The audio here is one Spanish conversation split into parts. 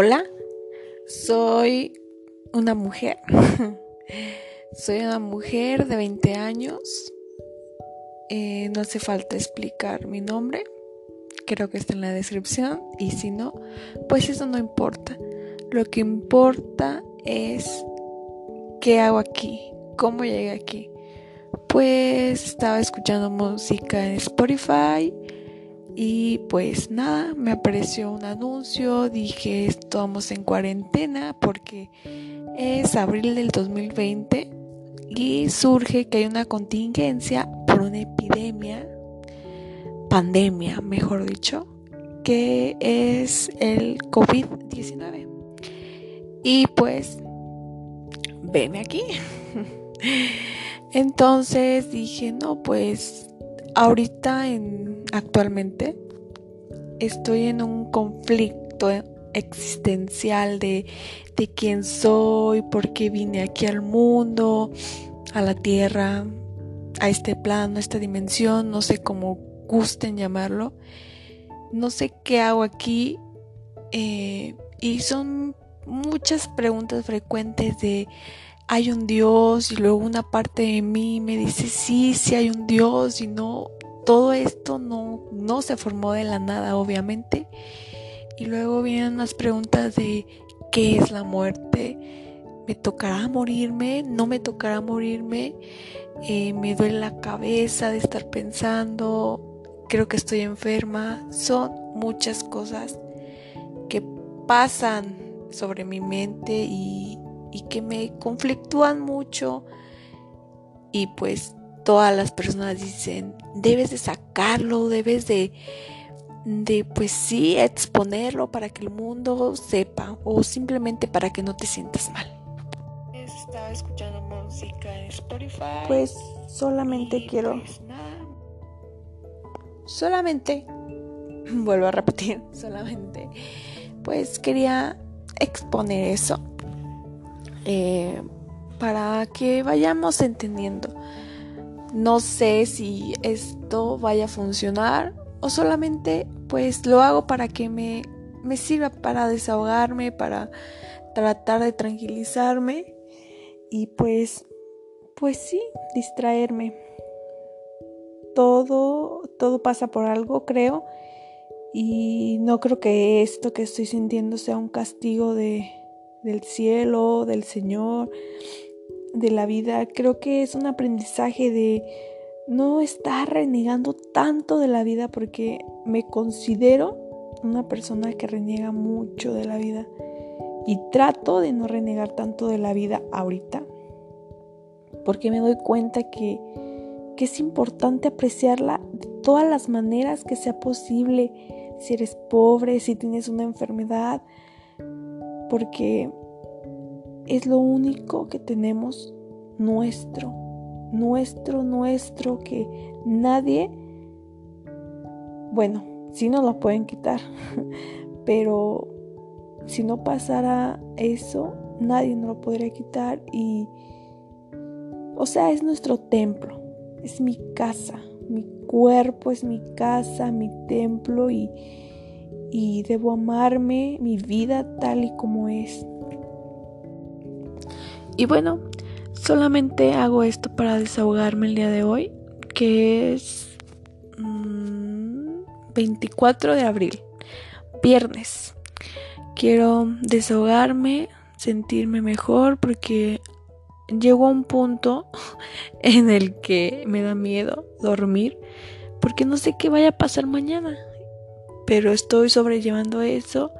Hola, soy una mujer. soy una mujer de 20 años. Eh, no hace falta explicar mi nombre. Creo que está en la descripción. Y si no, pues eso no importa. Lo que importa es qué hago aquí, cómo llegué aquí. Pues estaba escuchando música en Spotify y pues nada, me apareció un anuncio, dije estamos en cuarentena porque es abril del 2020 y surge que hay una contingencia por una epidemia, pandemia mejor dicho, que es el COVID-19. Y pues, veme aquí. Entonces dije, no, pues ahorita en actualmente estoy en un conflicto existencial de, de quién soy, por qué vine aquí al mundo, a la tierra, a este plano, a esta dimensión, no sé cómo gusten llamarlo. No sé qué hago aquí. Eh, y son muchas preguntas frecuentes de hay un Dios y luego una parte de mí me dice sí, sí hay un Dios y no, todo esto no, no se formó de la nada obviamente. Y luego vienen las preguntas de ¿qué es la muerte? ¿Me tocará morirme? ¿No me tocará morirme? Eh, me duele la cabeza de estar pensando, creo que estoy enferma. Son muchas cosas que pasan sobre mi mente y y que me conflictúan mucho y pues todas las personas dicen, debes de sacarlo, debes de, de pues sí, exponerlo para que el mundo sepa o simplemente para que no te sientas mal. Estaba escuchando música en Spotify. Pues solamente quiero... Pues, solamente, vuelvo a repetir, solamente, pues quería exponer eso eh, para que vayamos entendiendo. No sé si esto vaya a funcionar o solamente pues lo hago para que me, me sirva para desahogarme, para tratar de tranquilizarme y pues pues sí, distraerme. Todo todo pasa por algo, creo, y no creo que esto que estoy sintiendo sea un castigo de del cielo, del Señor, de la vida. Creo que es un aprendizaje de no estar renegando tanto de la vida porque me considero una persona que reniega mucho de la vida y trato de no renegar tanto de la vida ahorita porque me doy cuenta que, que es importante apreciarla de todas las maneras que sea posible si eres pobre, si tienes una enfermedad, porque es lo único que tenemos nuestro, nuestro, nuestro, que nadie, bueno, sí nos lo pueden quitar, pero si no pasara eso, nadie nos lo podría quitar y, o sea, es nuestro templo, es mi casa, mi cuerpo es mi casa, mi templo y y debo amarme, mi vida tal y como es. Y bueno, solamente hago esto para desahogarme el día de hoy, que es 24 mm, de abril, viernes. Quiero desahogarme, sentirme mejor porque llego a un punto en el que me da miedo dormir porque no sé qué vaya a pasar mañana pero estoy sobrellevando eso.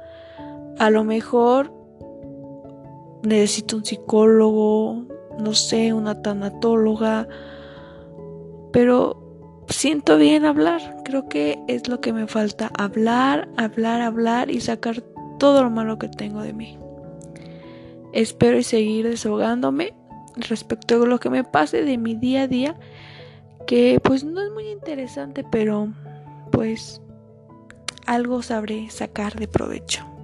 A lo mejor necesito un psicólogo, no sé, una tanatóloga, pero siento bien hablar. Creo que es lo que me falta, hablar, hablar, hablar y sacar todo lo malo que tengo de mí. Espero y seguir desahogándome respecto a lo que me pase de mi día a día, que pues no es muy interesante, pero pues algo sabré sacar de provecho.